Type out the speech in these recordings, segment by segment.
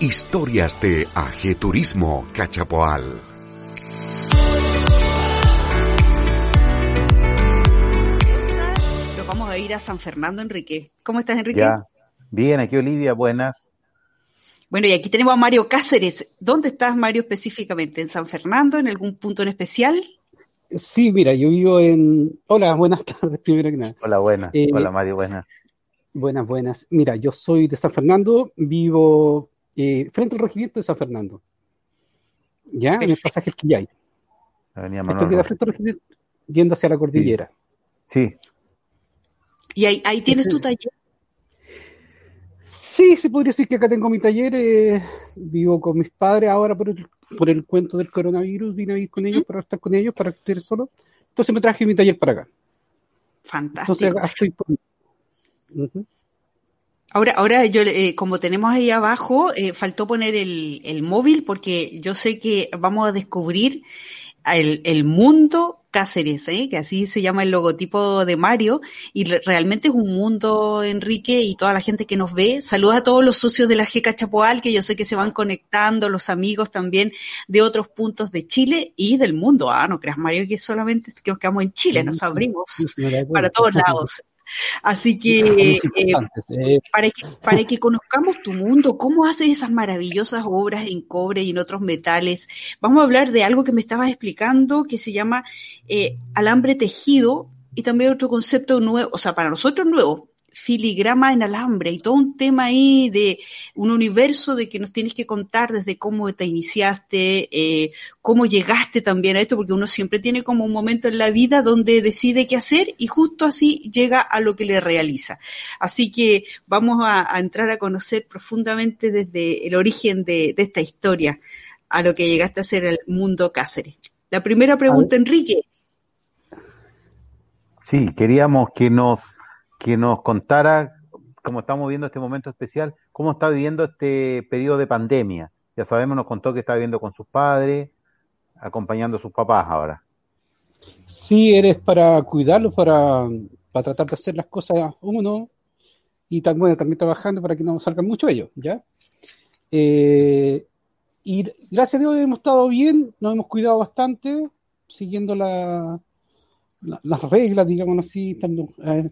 Historias de Ajeturismo Cachapoal. Nos vamos a ir a San Fernando, Enrique. ¿Cómo estás, Enrique? Ya. Bien, aquí Olivia, buenas. Bueno, y aquí tenemos a Mario Cáceres. ¿Dónde estás, Mario, específicamente? ¿En San Fernando? ¿En algún punto en especial? Sí, mira, yo vivo en... Hola, buenas tardes, primero que nada. Hola, buenas. Eh, Hola, Mario, buenas. Buenas, buenas. Mira, yo soy de San Fernando, vivo eh, frente al regimiento de San Fernando. ¿Ya? En el pasaje Quillay. Avenida Esto queda frente al regimiento, yendo hacia la cordillera. Sí, Y ahí, ahí tienes tu taller. Sí, se podría decir que acá tengo mi taller. eh, vivo con mis padres ahora por el, por el cuento del coronavirus. Vine a vivir con ellos para estar con ellos, para estudiar solo. Entonces me traje mi taller para acá. Fantástico. Entonces acá estoy por... Ahora, ahora yo, eh, como tenemos ahí abajo, eh, faltó poner el, el móvil porque yo sé que vamos a descubrir el, el mundo Cáceres, ¿eh? que así se llama el logotipo de Mario, y re- realmente es un mundo, Enrique, y toda la gente que nos ve. Saludos a todos los socios de la GECA Chapoal, que yo sé que se van conectando, los amigos también de otros puntos de Chile y del mundo. Ah, no creas, Mario, que solamente que nos quedamos en Chile, nos abrimos para todos lados. Así que eh, eh, para que, para que conozcamos tu mundo, cómo haces esas maravillosas obras en cobre y en otros metales. Vamos a hablar de algo que me estabas explicando que se llama eh, alambre tejido y también otro concepto nuevo, o sea, para nosotros nuevo, filigrama en alambre y todo un tema ahí de un universo de que nos tienes que contar desde cómo te iniciaste, eh, cómo llegaste también a esto, porque uno siempre tiene como un momento en la vida donde decide qué hacer y justo así llega a lo que le realiza. Así que vamos a, a entrar a conocer profundamente desde el origen de, de esta historia a lo que llegaste a ser el mundo Cáceres. La primera pregunta, Enrique. sí, queríamos que nos, que nos contara, como estamos viendo este momento especial, cómo está viviendo este periodo de pandemia. Ya sabemos, nos contó que está viviendo con sus padres, acompañando a sus papás ahora. Sí, eres para cuidarlos, para, para tratar de hacer las cosas uno y tam- bueno, también trabajando para que no salgan mucho ellos, ¿ya? Eh, y gracias a Dios hemos estado bien, nos hemos cuidado bastante, siguiendo la- las reglas, digamos así, estando, eh,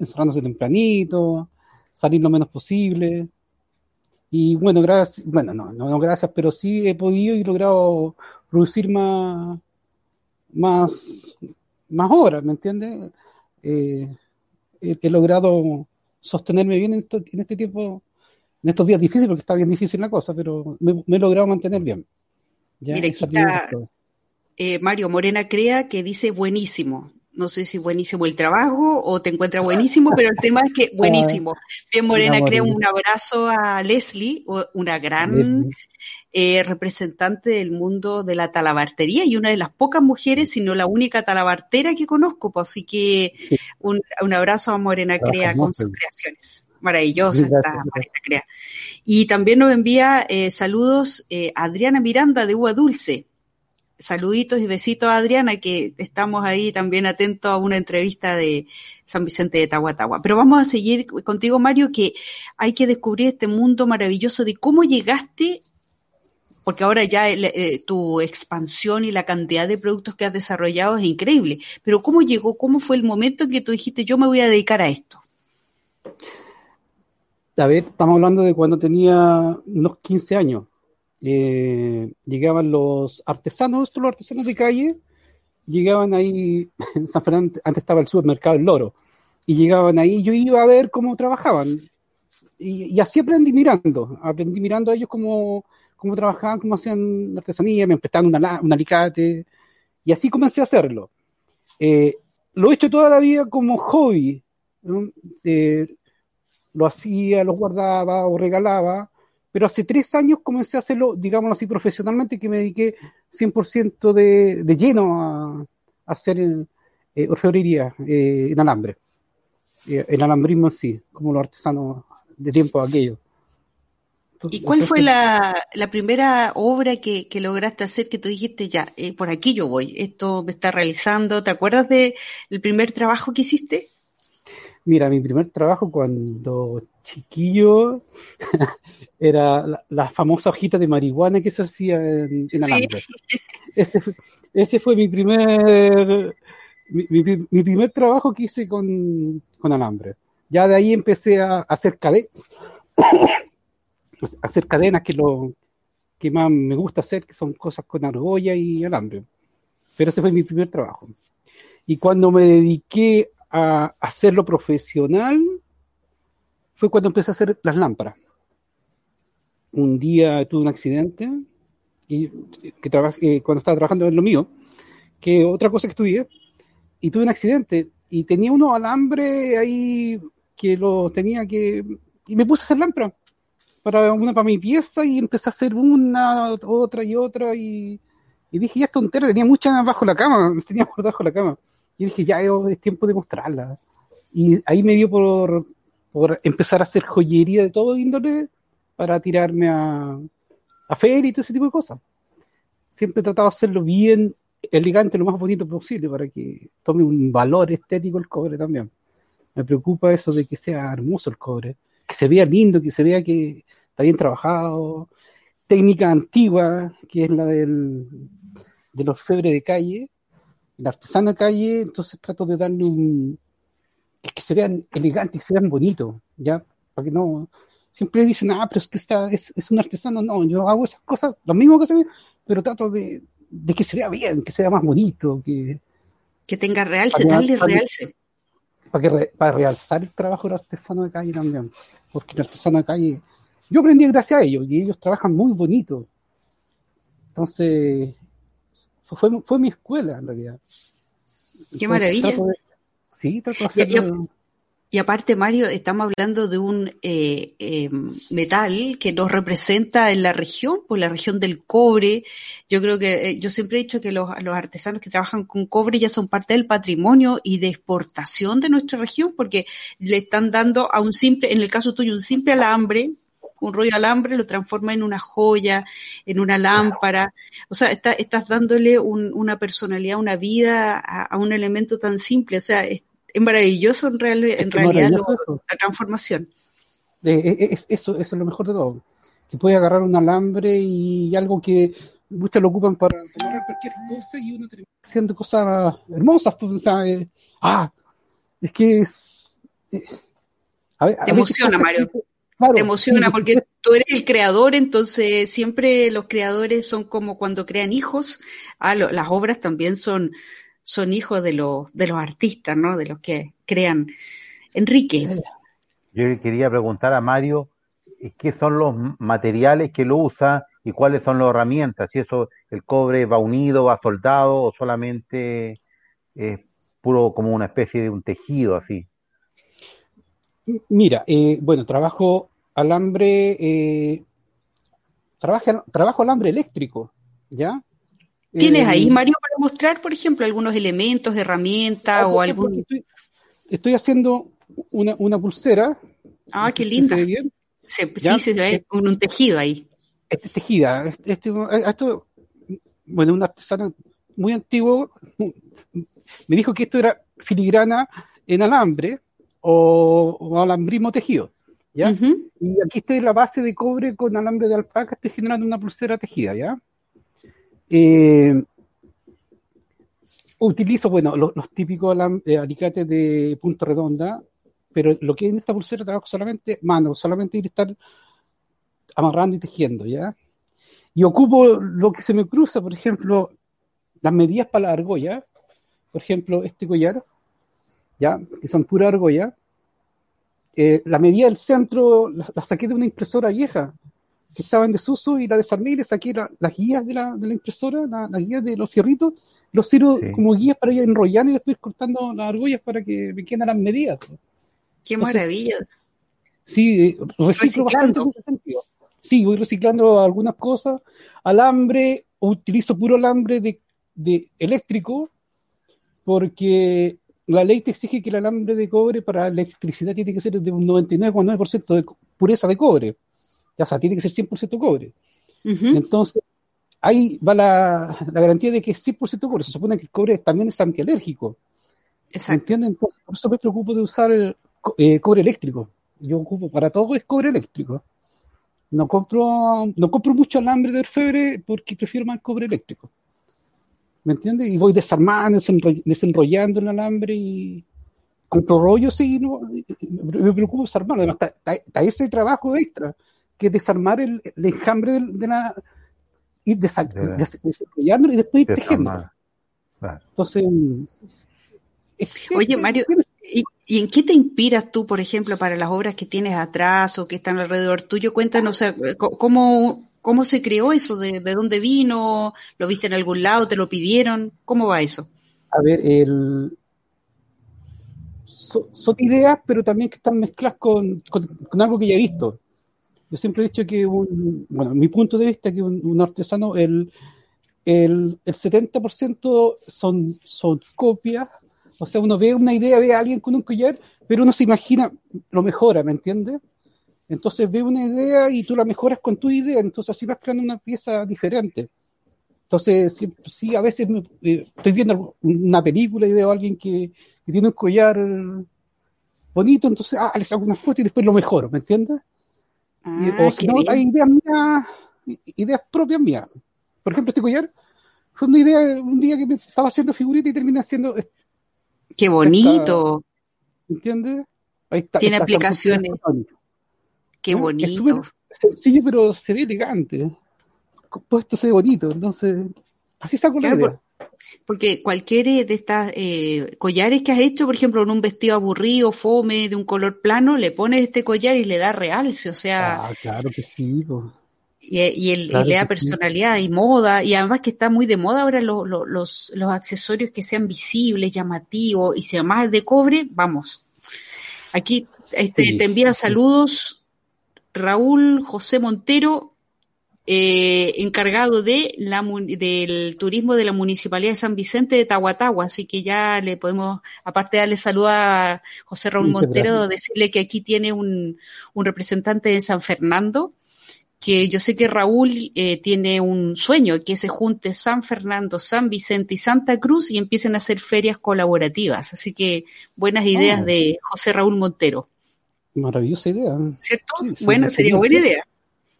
encerrándose tempranito, salir lo menos posible. Y bueno, gracias, bueno, no, no, gracias, pero sí he podido y logrado producir más, más, más horas, ¿me entiendes? Eh, he, he logrado sostenerme bien en, esto- en este tiempo, en estos días difíciles, porque está bien difícil la cosa, pero me, me he logrado mantener bien. Ya, Mira, aquí está-. Eh, Mario Morena Crea que dice buenísimo. No sé si buenísimo el trabajo o te encuentra buenísimo, pero el tema es que buenísimo. Bien, Morena Crea, un abrazo a Leslie, una gran eh, representante del mundo de la talabartería y una de las pocas mujeres, si no la única talabartera que conozco. pues, así que un, un abrazo a Morena Crea con sus creaciones. Maravillosa está. Morena Crea. Y también nos envía eh, saludos eh, Adriana Miranda de Uva Dulce. Saluditos y besitos a Adriana, que estamos ahí también atentos a una entrevista de San Vicente de Tahuatahua. Pero vamos a seguir contigo, Mario, que hay que descubrir este mundo maravilloso de cómo llegaste, porque ahora ya el- eh, tu expansión y la cantidad de productos que has desarrollado es increíble. Pero cómo llegó, cómo fue el momento en que tú dijiste, yo me voy a dedicar a esto. Ver, estamos hablando de cuando tenía unos 15 años. Eh, llegaban los artesanos, los artesanos de calle, llegaban ahí, en San Fernando, antes estaba el supermercado El Loro, y llegaban ahí, yo iba a ver cómo trabajaban. Y, y así aprendí mirando, aprendí mirando a ellos cómo, cómo trabajaban, cómo hacían artesanía, me prestaban un alicate, y así comencé a hacerlo. Eh, lo he hecho toda la vida como hobby. Eh, lo hacía, lo guardaba o regalaba, pero hace tres años comencé a hacerlo, digámoslo así, profesionalmente, que me dediqué 100% de, de lleno a, a hacer eh, orfebrería eh, en alambre, eh, el alambrismo en sí, como los artesanos de tiempo aquello. ¿Y cuál fue la, la primera obra que, que lograste hacer que tú dijiste, ya, eh, por aquí yo voy, esto me está realizando? ¿Te acuerdas de el primer trabajo que hiciste? Mira, mi primer trabajo cuando chiquillo era la, la, famosa hojita de marihuana que se hacía en, en alambre. Sí. Ese, fue, ese, fue mi primer mi, mi, mi, primer trabajo que hice con, con alambre. Ya de ahí empecé a, a hacer cadenas, hacer cadenas que lo que más me gusta hacer, que son cosas con argolla y alambre. Pero ese fue mi primer trabajo. Y cuando me dediqué a hacerlo profesional fue cuando empecé a hacer las lámparas. Un día tuve un accidente y que trabajé, cuando estaba trabajando en lo mío, que otra cosa que estudié, y tuve un accidente y tenía unos alambre ahí que lo tenía que y me puse a hacer lámpara para una para mi pieza y empecé a hacer una, otra y otra y, y dije, ya es tontero, tenía muchas bajo la cama, tenía por bajo la cama. Y dije, ya es tiempo de mostrarla. Y ahí me dio por, por empezar a hacer joyería de todo índole para tirarme a, a feria y todo ese tipo de cosas. Siempre he tratado de hacerlo bien elegante, lo más bonito posible, para que tome un valor estético el cobre también. Me preocupa eso de que sea hermoso el cobre, que se vea lindo, que se vea que está bien trabajado. Técnica antigua, que es la de los febres de calle, el artesano de calle, entonces trato de darle un. que se vean elegantes, que se vean bonitos, ¿ya? Para que no. Siempre dicen, ah, pero usted está, es, es un artesano. No, yo hago esas cosas, lo mismo que se pero trato de, de que se vea bien, que se vea más bonito, que. Que tenga realce, darle realce. Para, que, para realzar el trabajo del artesano de calle también. Porque el artesano de calle. Yo aprendí gracias a ellos, y ellos trabajan muy bonito. Entonces, fue, fue mi escuela en realidad. Qué maravilla. Trato de, sí, trato de y, y, y, aparte, Mario, estamos hablando de un eh, eh, metal que nos representa en la región, pues la región del cobre. Yo creo que, eh, yo siempre he dicho que los, los, artesanos que trabajan con cobre ya son parte del patrimonio y de exportación de nuestra región, porque le están dando a un simple, en el caso tuyo, un simple alambre, un rollo de alambre, lo transforma en una joya, en una lámpara. O sea, está, estás dándole un, una personalidad, una vida a, a, un elemento tan simple. O sea, es, es maravilloso en, real, en es realidad lo, la transformación. Eh, es, eso, eso es lo mejor de todo. Que puede agarrar un alambre y algo que muchos lo ocupan para tomar cualquier cosa y uno termina haciendo cosas hermosas. Pues, o sea, eh, ah, es que es. Eh, a ver, a Te emociona, Mario. Claro, te emociona sí. porque tú eres el creador, entonces siempre los creadores son como cuando crean hijos. Ah, lo, las obras también son, son hijos de los, de los artistas, ¿no? De los que crean. Enrique. Yo quería preguntar a Mario qué son los materiales que lo usa y cuáles son las herramientas. Si eso, el cobre va unido, va soldado o solamente es puro como una especie de un tejido así. Mira, eh, bueno, trabajo alambre, eh, trabaja, trabajo alambre eléctrico, ¿ya? ¿Tienes eh, ahí, Mario, para mostrar, por ejemplo, algunos elementos, herramientas o algún... Estoy, estoy, haciendo una, una pulsera. Ah, qué linda. Se bien, se, sí, se ve con un tejido ahí. Este tejida, este, este, esto, bueno, un artesano muy antiguo me dijo que esto era filigrana en alambre o, o alambrismo tejido. ¿Ya? Uh -huh. Y aquí estoy la base de cobre con alambre de alpaca, estoy generando una pulsera tejida, ¿ya? Eh, utilizo, bueno, los, los típicos eh, alicates de punta redonda, pero lo que en esta pulsera trabajo solamente mano, solamente ir a estar amarrando y tejiendo, ¿ya? Y ocupo lo que se me cruza, por ejemplo, las medidas para la argolla, por ejemplo, este collar, ¿ya? Que son pura argolla, eh, la medida del centro la, la, saqué de una impresora vieja que estaba en desuso y la desarmé y le saqué la, las guías de la, de la impresora, las la guías de los fierritos, los sirvo sí. como guías para ir enrollando y después cortando las argollas para que me queden las medidas. ¡Qué Entonces, maravilla! Sí, eh, reciclo bastante en ese sentido. Sí, voy reciclando algunas cosas. Alambre, utilizo puro alambre de, de eléctrico porque la ley te exige que el alambre de cobre para electricidad tiene que ser de un 99,9% de pureza de cobre. O sea, tiene que ser 100% cobre. Uh -huh. Entonces, ahí va la, la, garantía de que es 100% cobre. Se supone que el cobre también es antialérgico. Exacto. ¿Entienden? Entonces, por eso me preocupo de usar el, eh, cobre eléctrico. Yo ocupo para todo es cobre eléctrico. No compro, no compro mucho alambre de orfebre porque prefiero más cobre eléctrico. ¿Me entiendes? Y voy desarmando, desenrollando el alambre y compro rollos y no, me preocupo desarmarlo. Además, está, ese trabajo extra, que es desarmar el, enjambre de, la. ir desarrollándolo y después ir tejiendo. Entonces. Oye, Mario, ¿y, en qué te inspiras tú, por ejemplo, para las obras que tienes atrás o que están alrededor tuyo? Cuéntanos, ¿cómo, cómo se creó eso? ¿De, dónde vino? ¿Lo viste en algún lado? ¿Te lo pidieron? ¿Cómo va eso? A ver, el, son, ideas, pero también que están mezcladas con, algo que ya he visto. Yo siempre he dicho que, un, bueno, mi punto de vista, que un, artesano, el, el, el 70% son, son copias o sea, uno ve una idea, ve a alguien con un collar, pero uno se imagina, lo mejora, ¿me entiendes? Entonces ve una idea y tú la mejoras con tu idea, entonces así vas creando una pieza diferente. Entonces, sí, a veces eh, estoy viendo una película y veo a alguien que, tiene un collar bonito, entonces, ah, les hago una foto y después lo mejoro, ¿me entiendes? Ah, o si no, hay ideas mías, ideas propias mías. Por ejemplo, este collar fue una idea, un día que me estaba haciendo figurita y terminé haciendo Qué bonito. ¿Entiendes? Tiene aplicaciones. Qué bonito. Es sencillo, pero se ve elegante. Puesto se ve bonito. Entonces, así saco la idea. Porque cualquier de estas eh, collares que has hecho, por ejemplo, en un vestido aburrido, fome, de un color plano, le pones este collar y le da realce, o sea... Ah, claro que sí. Y, el, le da personalidad y moda, y además que está muy de moda ahora los, los accesorios que sean visibles, llamativos, y si además es de cobre, vamos. Aquí este, te envía saludos Raúl José Montero, eh, encargado de la, del turismo de la Municipalidad de San Vicente de Tahuatahua, así que ya le podemos, aparte de darle saludo a José Raúl Montero, decirle que aquí tiene un, un representante de San Fernando, que yo sé que Raúl eh, tiene un sueño, que se junte San Fernando, San Vicente y Santa Cruz y empiecen a hacer ferias colaborativas. Así que buenas ideas oh. de José Raúl Montero. Maravillosa idea. ¿Cierto? bueno, sería buena idea.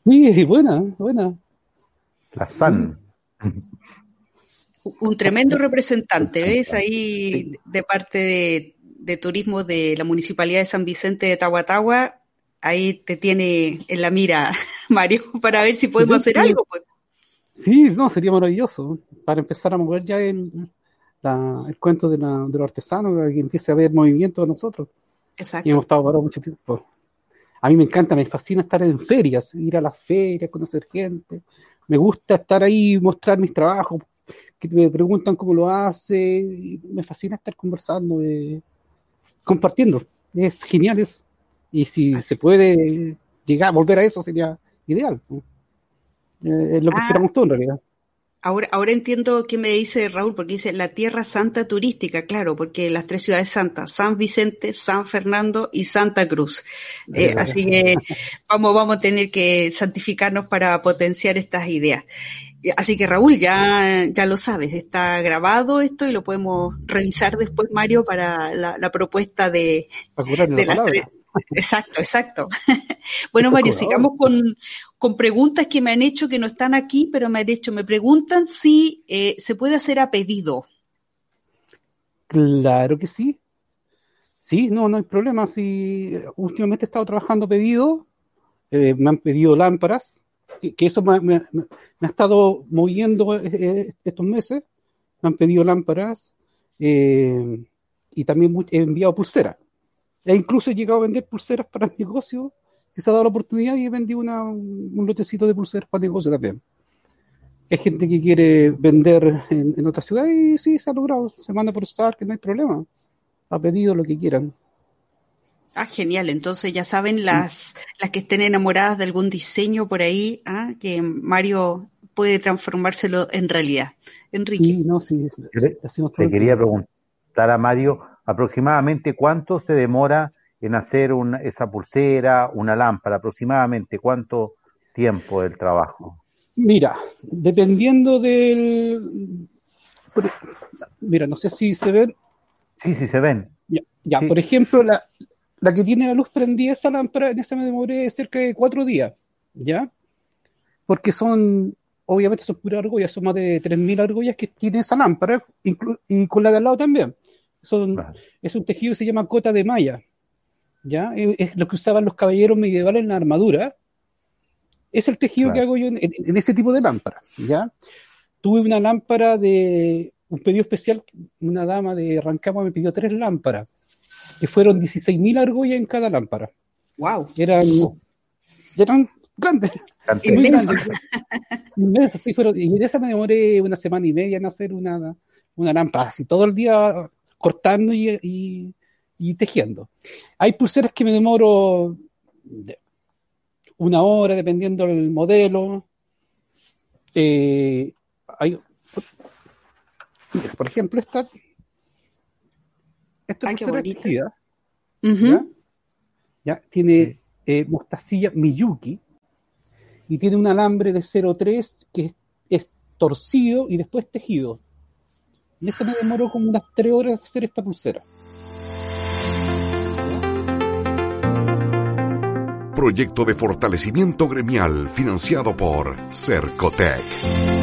Sí, buena, buena. La SAN. Un tremendo representante, ¿ves? Ahí de parte de, de turismo de la Municipalidad de San Vicente de Tahuatahua, ahí te tiene en la mira, Mario, para ver si podemos hacer algo. Pues. Sí, no, sería maravilloso para empezar a mover ya el, el cuento de, la, de los artesanos, que empiece a haber movimiento de nosotros. Exacto. Y hemos estado parados mucho tiempo. A mí me encanta, me fascina estar en ferias, ir a las ferias, conocer gente. Me gusta estar ahí, mostrar mis trabajos, que me preguntan cómo lo hace. me fascina estar conversando, eh, compartiendo. Es genial eso. Y si se puede llegar a volver a eso, sería ideal. Eh, es lo que ah. esperamos todos en realidad. Ahora, ahora entiendo qué me dice Raúl, porque dice la Tierra Santa turística, claro, porque las tres ciudades santas, San Vicente, San Fernando y Santa Cruz. Eh, así que vamos, vamos a tener que santificarnos para potenciar estas ideas. Así que Raúl, ya, ya lo sabes, está grabado esto y lo podemos revisar después, Mario, para la, propuesta de, de las tres Exacto, exacto. bueno, Mario, sigamos con, preguntas que me han hecho que no están aquí, pero me han hecho, me preguntan si eh, se puede hacer a pedido. Claro que sí. Sí, no, no hay problema. Si últimamente he estado trabajando pedido, eh, me han pedido lámparas, que, eso me, ha estado moviendo eh, estos meses. Me han pedido lámparas y también he enviado pulseras. E incluso he llegado a vender pulseras para el negocio, que se ha dado la oportunidad y he vendido una, un lotecito de pulseras para negocio también. Hay gente que quiere vender en, otra ciudad y sí, se ha logrado. Se manda por estar, que no hay problema. Ha pedido lo que quieran. Ah, genial. Entonces ya saben las, las que estén enamoradas de algún diseño por ahí, ¿ah? que Mario puede transformárselo en realidad. Enrique. Sí, no, sí. Te quería preguntar a Mario, aproximadamente cuánto se demora en hacer esa pulsera, una lámpara, aproximadamente cuánto tiempo del trabajo. Mira, dependiendo del... Mira, no sé si se ven. Sí, sí se ven. Ya, por ejemplo, la, la que tiene la luz prendida, esa lámpara, en esa me demoré cerca de cuatro días, ¿ya? Porque son, obviamente son puras argollas, son más de 3.000 argollas que tiene esa lámpara, y con la de al lado también. Son, Es un tejido que se llama cota de malla, ¿ya? Es, lo que usaban los caballeros medievales en la armadura. Es el tejido que hago yo en, ese tipo de lámpara, ¿ya? Tuve una lámpara de un pedido especial, una dama de Rancagua me pidió tres lámparas, que fueron 16.000 argollas en cada lámpara. ¡Wow! Eran, eran grandes. Muy grandes. y de esa me demoré una semana y media en hacer una, una lámpara, así todo el día cortando y, tejiendo. Hay pulseras que me demoro una hora dependiendo del modelo. Eh, hay, por ejemplo, esta, esta pulsera tejida, ¿ya? tiene eh, mostacilla Miyuki y tiene un alambre de 0,3 que es torcido y después tejido. Y esto me demoró como unas tres horas hacer esta pulsera. Proyecto de fortalecimiento gremial financiado por Cercotec.